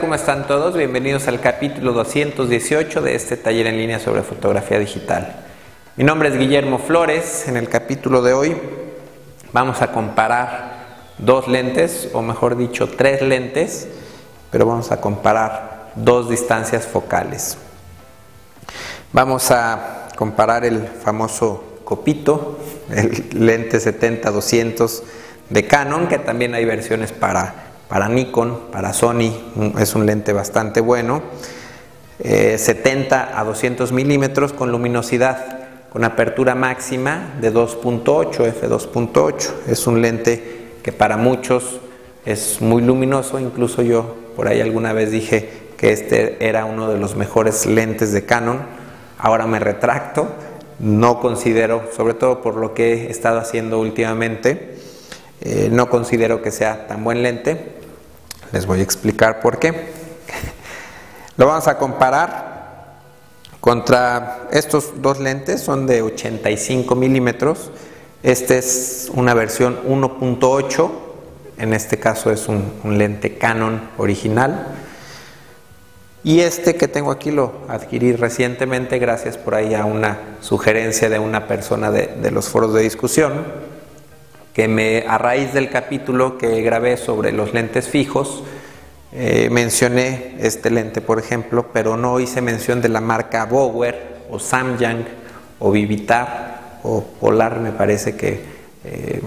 ¿Cómo están todos? Bienvenidos al capítulo 218 de este taller en línea sobre fotografía digital. Mi nombre es Guillermo Flores. En el capítulo de hoy vamos a comparar dos lentes, o mejor dicho, tres lentes, pero vamos a comparar dos distancias focales. Vamos a comparar el famoso copito, el lente 70-200 de Canon, que también hay versiones para para Nikon, para Sony, es un lente bastante bueno. 70 eh, a 200 milímetros con luminosidad con apertura máxima de 2.8, f2.8. Es un lente que para muchos es muy luminoso, incluso yo por ahí alguna vez dije que este era uno de los mejores lentes de Canon. Ahora me retracto, no considero, sobre todo por lo que he estado haciendo últimamente, eh, no considero que sea tan buen lente. Les voy a explicar por qué. Lo vamos a comparar contra estos dos lentes, son de 85 milímetros. Este es una versión 1.8, en este caso es un, lente Canon original. Y este que tengo aquí lo adquirí recientemente gracias por ahí a una sugerencia de una persona de, de los foros de discusión que me, a raíz del capítulo que grabé sobre los lentes fijos, eh, mencioné este lente, por ejemplo, pero no hice mención de la marca Bower o Samyang o Vivitar o Polar, me parece que, eh,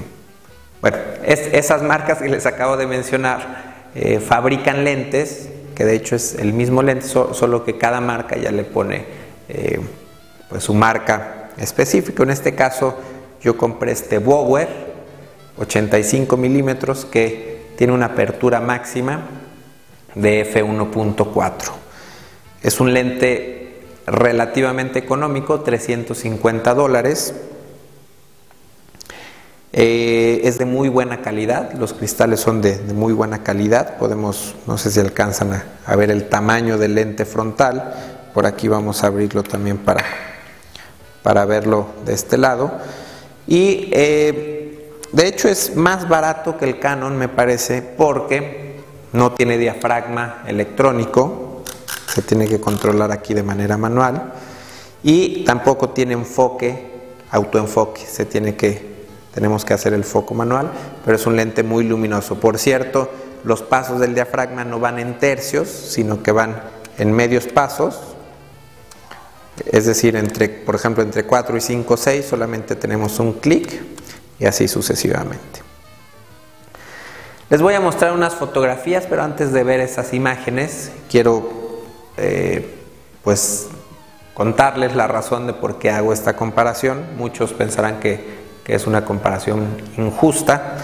bueno, esas marcas que les acabo de mencionar eh, fabrican lentes, que de hecho es el mismo lente, solo que cada marca ya le pone pues su marca específica. En este caso, yo compré este Bower 85 milímetros que tiene una apertura máxima de f1.4. Es un lente relativamente económico, 350 dólares. Eh, es de muy buena calidad, los cristales son de, muy buena calidad. Podemos, no sé si alcanzan a, ver el tamaño del lente frontal. Por aquí vamos a abrirlo también para, para verlo de este lado. Y eh, de hecho es más barato que el Canon me parece porque no tiene diafragma electrónico, se tiene que controlar aquí de manera manual y tampoco tiene enfoque, autoenfoque, se tiene que tenemos que hacer el foco manual, pero es un lente muy luminoso. Por cierto, los pasos del diafragma no van en tercios, sino que van en medios pasos. Es decir, entre, por ejemplo, entre 4 y 5 6 solamente tenemos un clic y así sucesivamente. Les voy a mostrar unas fotografías, pero antes de ver esas imágenes quiero eh, pues contarles la razón de por qué hago esta comparación. Muchos pensarán que, es una comparación injusta,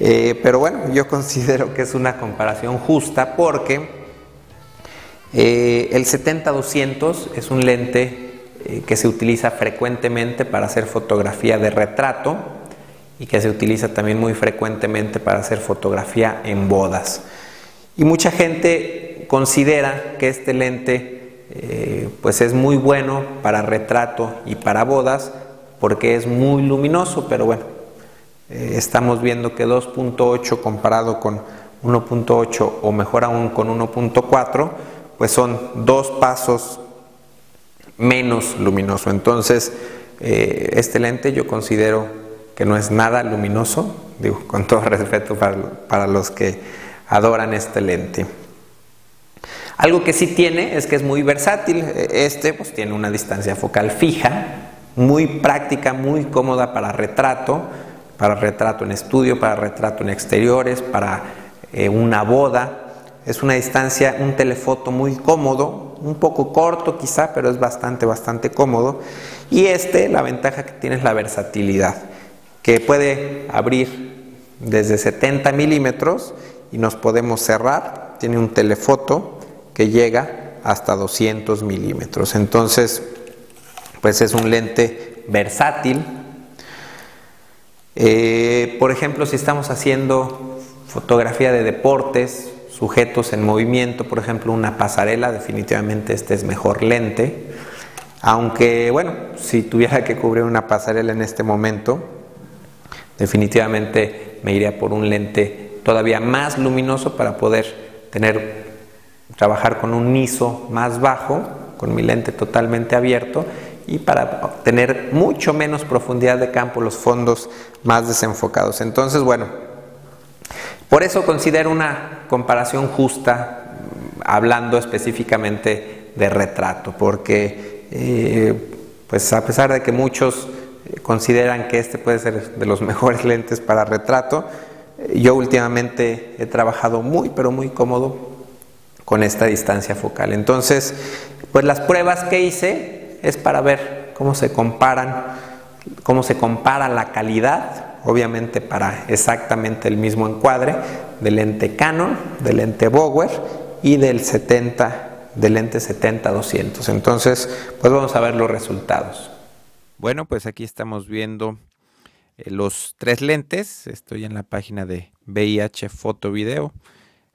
eh, pero bueno, yo considero que es una comparación justa porque eh, el 70-200 es un lente que se utiliza frecuentemente para hacer fotografía de retrato y que se utiliza también muy frecuentemente para hacer fotografía en bodas. Y mucha gente considera que este lente eh, pues es muy bueno para retrato y para bodas porque es muy luminoso, pero bueno, eh, estamos viendo que 2.8 comparado con 1.8 o mejor aún con 1.4, pues son dos pasos menos luminoso. Entonces, eh, este lente yo considero que no es nada luminoso, digo, con todo respeto para, los que adoran este lente. Algo que sí tiene es que es muy versátil. Este pues tiene una distancia focal fija, muy práctica, muy cómoda para retrato, para retrato en estudio, para retrato en exteriores, para eh, una boda. Es una distancia, un telefoto muy cómodo, un poco corto quizá, pero es bastante, bastante cómodo. Y este, la ventaja que tiene es la versatilidad que puede abrir desde 70 milímetros y nos podemos cerrar. Tiene un telefoto que llega hasta 200 milímetros. Entonces, pues es un lente versátil. Eh, por ejemplo, si estamos haciendo fotografía de deportes, sujetos en movimiento, por ejemplo, una pasarela, definitivamente este es mejor lente. Aunque, bueno, si tuviera que cubrir una pasarela en este momento, Definitivamente me iría por un lente todavía más luminoso para poder tener trabajar con un ISO más bajo, con mi lente totalmente abierto y para obtener mucho menos profundidad de campo, los fondos más desenfocados. Entonces, bueno, por eso considero una comparación justa, hablando específicamente de retrato, porque eh, pues a pesar de que muchos consideran que este puede ser de los mejores lentes para retrato, yo últimamente he trabajado muy, pero muy cómodo con esta distancia focal. Entonces, pues las pruebas que hice es para ver cómo se comparan, cómo se compara la calidad, obviamente para exactamente el mismo encuadre del lente Canon, del lente Bower y del 70 del lente 70-200. Entonces, pues vamos a ver los resultados. Bueno, pues aquí estamos viendo eh, los tres lentes. Estoy en la página de VIH Foto Video.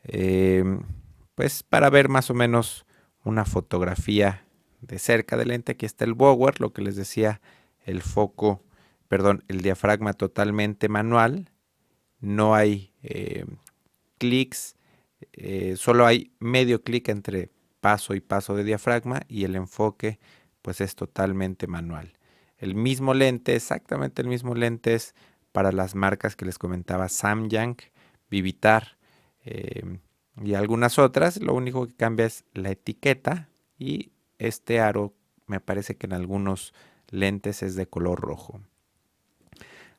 Em, pues para ver más o menos una fotografía de cerca del lente. Aquí está el Bower, lo que les decía, el foco, perdón, el diafragma totalmente manual. No hay eh, clics, eh, solo hay medio clic entre paso y paso de diafragma y el enfoque pues es totalmente manual. El mismo lente, exactamente el mismo lente es para las marcas que les comentaba, Samyang, Vivitar em, y algunas otras. Lo único que cambia es la etiqueta y este aro me parece que en algunos lentes es de color rojo.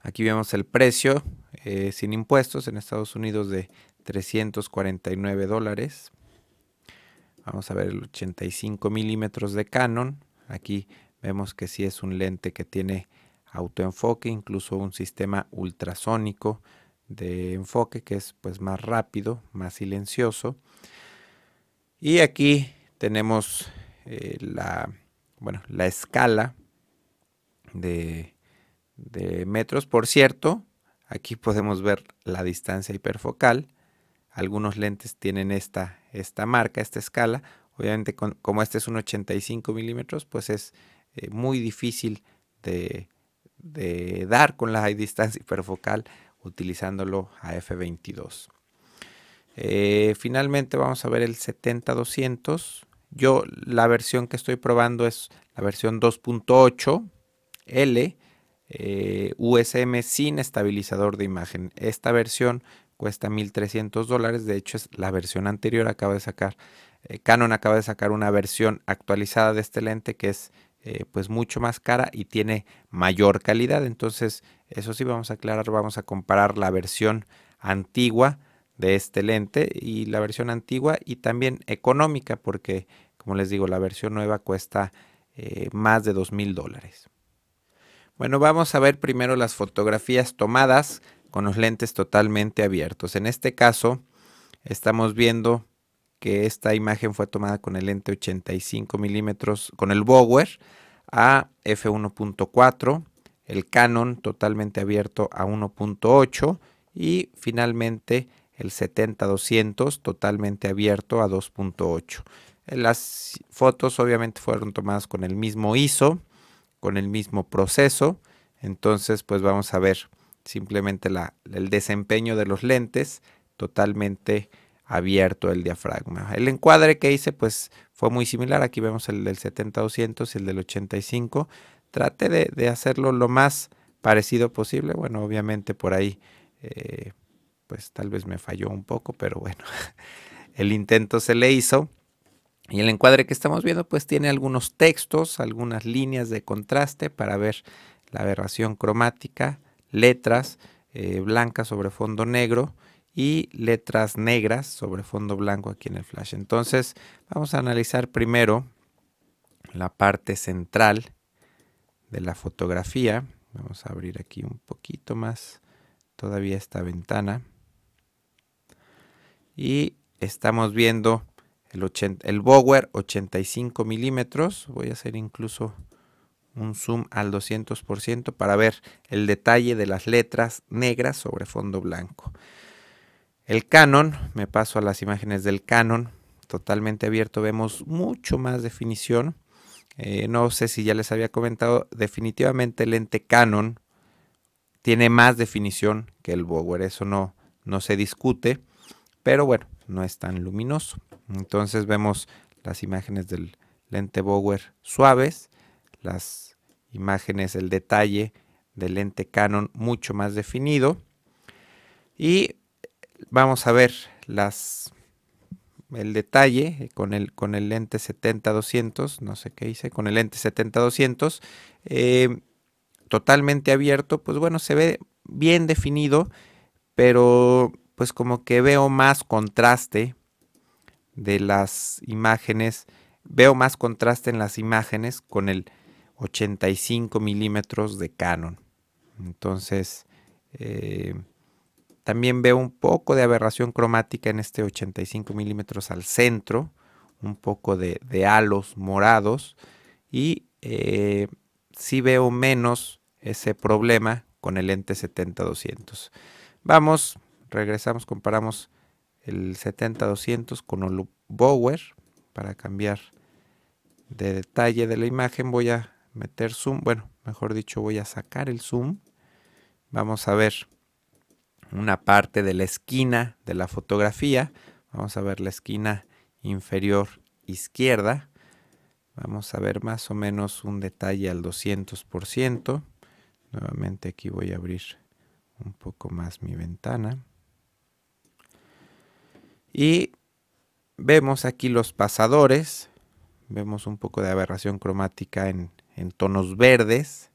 Aquí vemos el precio eh, sin impuestos en Estados Unidos de 349 dólares. Vamos a ver el 85 milímetros de Canon. Aquí Vemos que sí es un lente que tiene autoenfoque, incluso un sistema ultrasónico de enfoque que es pues más rápido, más silencioso. Y aquí tenemos eh, la, bueno, la escala de, de metros. Por cierto, aquí podemos ver la distancia hiperfocal. Algunos lentes tienen esta, esta marca, esta escala. Obviamente, como este es un 85 milímetros, pues es eh, muy difícil de, dar con la distancia hiperfocal utilizándolo a f22. Eh, finalmente vamos a ver el 70-200. Yo la versión que estoy probando es la versión 2.8 L eh, USM sin estabilizador de imagen. Esta versión cuesta 1.300 dólares. De hecho es la versión anterior. Acaba de sacar Canon acaba de sacar una versión actualizada de este lente que es eh, pues mucho más cara y tiene mayor calidad. Entonces, eso sí vamos a aclarar, vamos a comparar la versión antigua de este lente y la versión antigua y también económica porque, como les digo, la versión nueva cuesta eh, más de dos mil dólares. Bueno, vamos a ver primero las fotografías tomadas con los lentes totalmente abiertos. En este caso, estamos viendo que esta imagen fue tomada con el lente 85 milímetros, con el Bower a f1.4, el Canon totalmente abierto a 1.8 y finalmente el 70-200 totalmente abierto a 2.8. Las fotos obviamente fueron tomadas con el mismo ISO, con el mismo proceso, entonces pues vamos a ver simplemente la, el desempeño de los lentes totalmente abierto el diafragma. El encuadre que hice pues fue muy similar, aquí vemos el del 70-200 y el del 85. Trate de, hacerlo lo más parecido posible, bueno obviamente por ahí eh, pues tal vez me falló un poco, pero bueno, el intento se le hizo. Y el encuadre que estamos viendo pues tiene algunos textos, algunas líneas de contraste para ver la aberración cromática, letras eh, blancas sobre fondo negro y letras negras sobre fondo blanco aquí en el flash. Entonces vamos a analizar primero la parte central de la fotografía. Vamos a abrir aquí un poquito más todavía esta ventana. Y estamos viendo el, el Bower 85 milímetros. Voy a hacer incluso un zoom al 200% para ver el detalle de las letras negras sobre fondo blanco. El Canon, me paso a las imágenes del Canon, totalmente abierto, vemos mucho más definición. Eh, no sé si ya les había comentado, definitivamente el lente Canon tiene más definición que el Bower, eso no, no se discute, pero bueno, no es tan luminoso. Entonces vemos las imágenes del lente Bower suaves, las imágenes, el detalle del lente Canon mucho más definido. Y vamos a ver las, el detalle con el, con el lente 70-200, no sé qué hice, con el lente 70-200, eh, totalmente abierto, pues bueno, se ve bien definido, pero pues como que veo más contraste de las imágenes, veo más contraste en las imágenes con el 85 milímetros de Canon. Entonces, eh, también veo un poco de aberración cromática en este 85 milímetros al centro, un poco de, halos morados y eh, sí veo menos ese problema con el lente 70-200. Vamos, regresamos, comparamos el 70-200 con el Bower para cambiar de detalle de la imagen. Voy a meter zoom, bueno, mejor dicho, voy a sacar el zoom. Vamos a ver una parte de la esquina de la fotografía. Vamos a ver la esquina inferior izquierda. Vamos a ver más o menos un detalle al 200%. Nuevamente aquí voy a abrir un poco más mi ventana. Y vemos aquí los pasadores. Vemos un poco de aberración cromática en, en tonos verdes.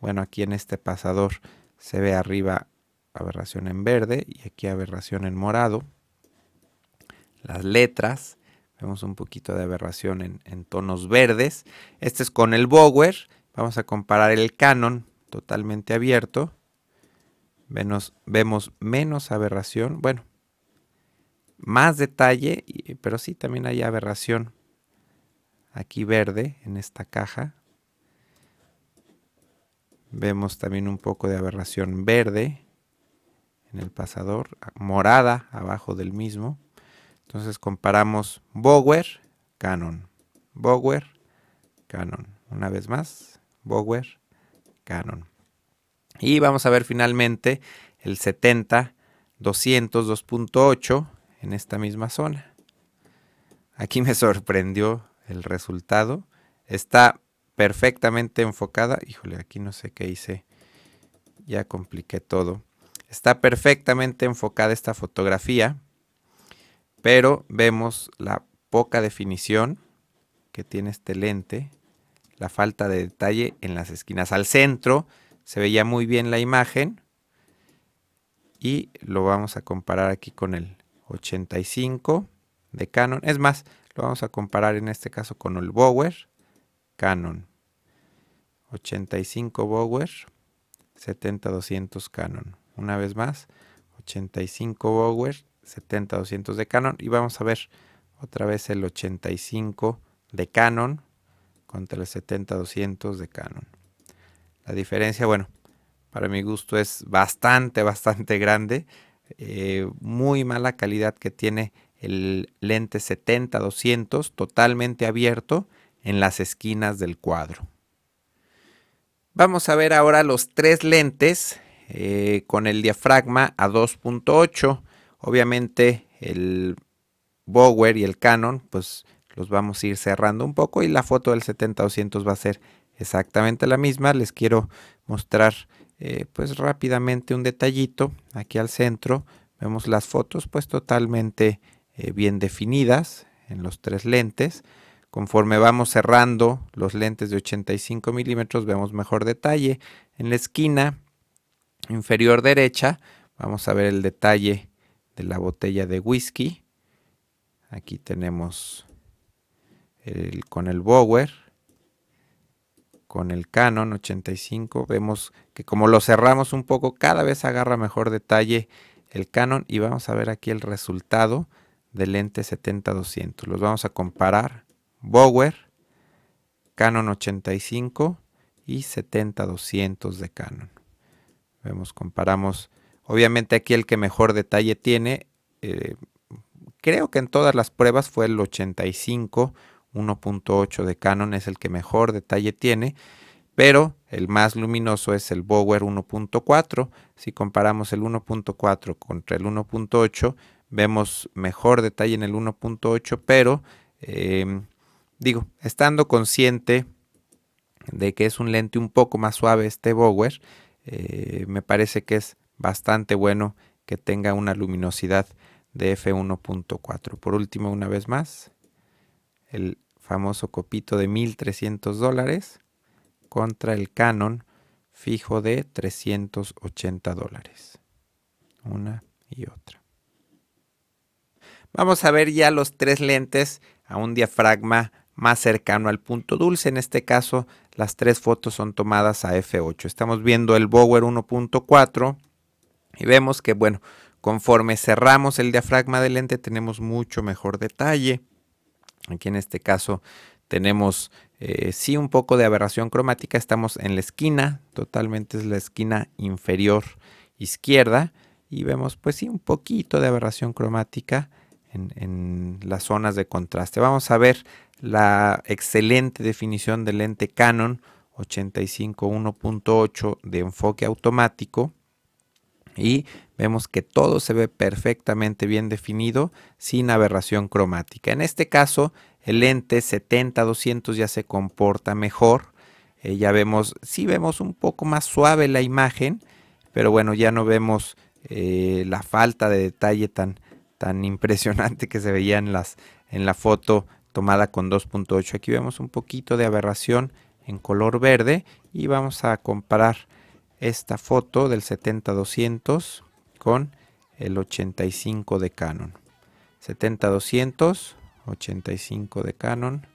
Bueno, aquí en este pasador se ve arriba aberración en verde y aquí aberración en morado. Las letras, vemos un poquito de aberración en, tonos verdes. Este es con el Bower. Vamos a comparar el Canon totalmente abierto. Vemos, vemos menos aberración, bueno, más detalle, pero sí también hay aberración aquí verde en esta caja. Vemos también un poco de aberración verde en el pasador, morada abajo del mismo. Entonces comparamos Bower, Canon, Bower, Canon. Una vez más, Bower, Canon. Y vamos a ver finalmente el 70 200 2.8 en esta misma zona. Aquí me sorprendió el resultado. Está perfectamente enfocada. Híjole, aquí no sé qué hice. Ya compliqué todo. Está perfectamente enfocada esta fotografía, pero vemos la poca definición que tiene este lente, la falta de detalle en las esquinas. Al centro se veía muy bien la imagen y lo vamos a comparar aquí con el 85 de Canon. Es más, lo vamos a comparar en este caso con el Bower Canon. 85 Bower, 70-200 Canon una vez más, 85 Bower, 70-200 de Canon y vamos a ver otra vez el 85 de Canon contra el 70-200 de Canon. La diferencia, bueno, para mi gusto es bastante, bastante grande. Eh, muy mala calidad que tiene el lente 70-200 totalmente abierto en las esquinas del cuadro. Vamos a ver ahora los tres lentes eh, con el diafragma a 2.8. Obviamente el Bower y el Canon, pues los vamos a ir cerrando un poco y la foto del 70-200 va a ser exactamente la misma. Les quiero mostrar eh, pues rápidamente un detallito aquí al centro. Vemos las fotos pues totalmente eh, bien definidas en los tres lentes. Conforme vamos cerrando los lentes de 85 milímetros vemos mejor detalle. En la esquina inferior derecha vamos a ver el detalle de la botella de whisky. Aquí tenemos el, con el Bower, con el Canon 85. Vemos que como lo cerramos un poco, cada vez agarra mejor detalle el Canon y vamos a ver aquí el resultado del lente 70-200. Los vamos a comparar. Bower, Canon 85 y 70-200 de Canon. Vemos, comparamos. Obviamente aquí el que mejor detalle tiene, eh, creo que en todas las pruebas fue el 85, 1.8 de Canon es el que mejor detalle tiene, pero el más luminoso es el Bower 1.4. Si comparamos el 1.4 contra el 1.8, vemos mejor detalle en el 1.8, pero em, digo, estando consciente de que es un lente un poco más suave este Bower, eh, me parece que es bastante bueno que tenga una luminosidad de f1.4. Por último, una vez más, el famoso copito de 1300 dólares contra el Canon fijo de 380 dólares. Una y otra. Vamos a ver ya los tres lentes a un diafragma más cercano al punto dulce. En este caso, las tres fotos son tomadas a f8. Estamos viendo el Bower 1.4 y vemos que, bueno, conforme cerramos el diafragma del lente tenemos mucho mejor detalle. Aquí en este caso tenemos eh, sí un poco de aberración cromática. Estamos en la esquina, totalmente es la esquina inferior izquierda. Y vemos pues sí un poquito de aberración cromática en, las zonas de contraste. Vamos a ver la excelente definición del lente Canon 85 1.8 de enfoque automático y vemos que todo se ve perfectamente bien definido sin aberración cromática. En este caso, el lente 70-200 ya se comporta mejor. Eh, ya vemos, sí vemos un poco más suave la imagen, pero bueno, ya no vemos eh, la falta de detalle tan, tan impresionante que se veía en, las, en la foto tomada con 2.8. Aquí vemos un poquito de aberración en color verde y vamos a comparar esta foto del 70-200 con el 85 de Canon. 70-200, 85 de Canon,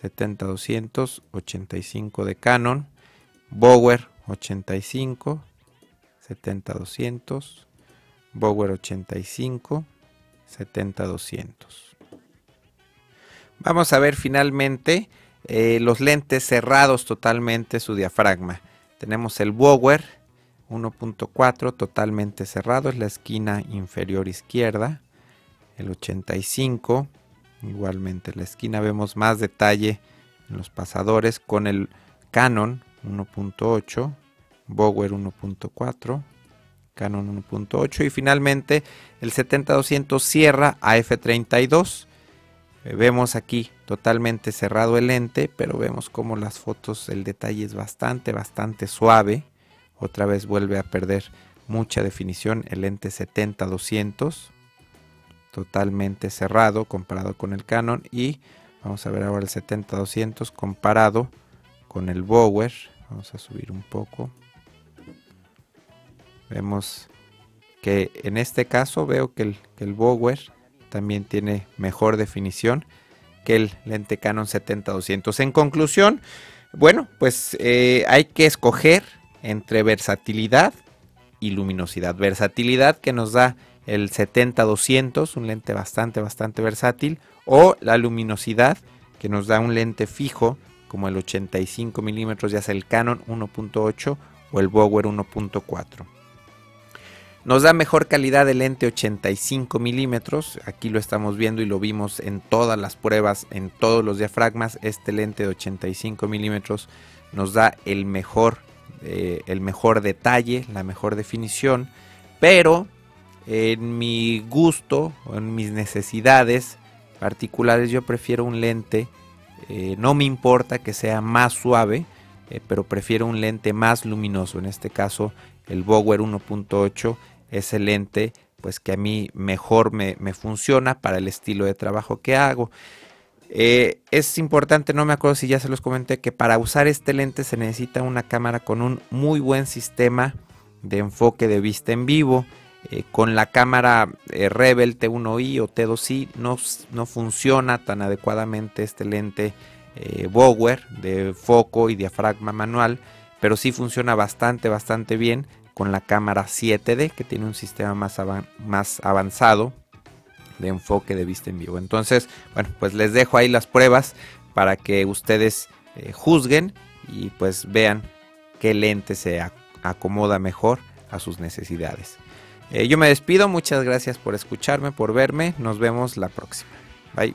70-200, 85 de Canon, Bower 85, 70-200, Bower 85, 70-200. Vamos a ver finalmente eh, los lentes cerrados totalmente su diafragma. Tenemos el Bower 1.4 totalmente cerrado, es la esquina inferior izquierda. El 85, igualmente en la esquina vemos más detalle en los pasadores con el Canon 1.8, Bower 1.4, Canon 1.8 y finalmente el 70-200 cierra a f32 eh, vemos aquí totalmente cerrado el lente, pero vemos como las fotos, el detalle es bastante, bastante suave. Otra vez vuelve a perder mucha definición el lente 70-200, totalmente cerrado comparado con el Canon. Y vamos a ver ahora el 70-200 comparado con el Bower. Vamos a subir un poco. Vemos que en este caso veo que el, el Bower también tiene mejor definición que el lente Canon 70-200. En conclusión, bueno, pues eh, hay que escoger entre versatilidad y luminosidad. Versatilidad que nos da el 70-200, un lente bastante, bastante versátil, o la luminosidad que nos da un lente fijo como el 85 milímetros, ya sea el Canon 1.8 o el Bower 1.4. Nos da mejor calidad el lente 85 milímetros. Aquí lo estamos viendo y lo vimos en todas las pruebas, en todos los diafragmas. Este lente de 85 milímetros nos da el mejor, eh, el mejor detalle, la mejor definición. Pero en mi gusto en mis necesidades particulares yo prefiero un lente. Eh, no me importa que sea más suave, eh, pero prefiero un lente más luminoso. En este caso el Bower 1.8 ese lente pues que a mí mejor me, funciona para el estilo de trabajo que hago. Eh, es importante, no me acuerdo si ya se los comenté, que para usar este lente se necesita una cámara con un muy buen sistema de enfoque de vista en vivo. Eh, con la cámara eh, Rebel T1i o T2i no, no, funciona tan adecuadamente este lente Bower de foco y diafragma manual, pero sí funciona bastante, bastante bien con la cámara 7D que tiene un sistema más, más avanzado de enfoque de vista en vivo. Entonces, bueno, pues les dejo ahí las pruebas para que ustedes eh, juzguen y pues vean qué lente se acomoda mejor a sus necesidades. Eh, yo me despido, muchas gracias por escucharme, por verme, nos vemos la próxima. Bye.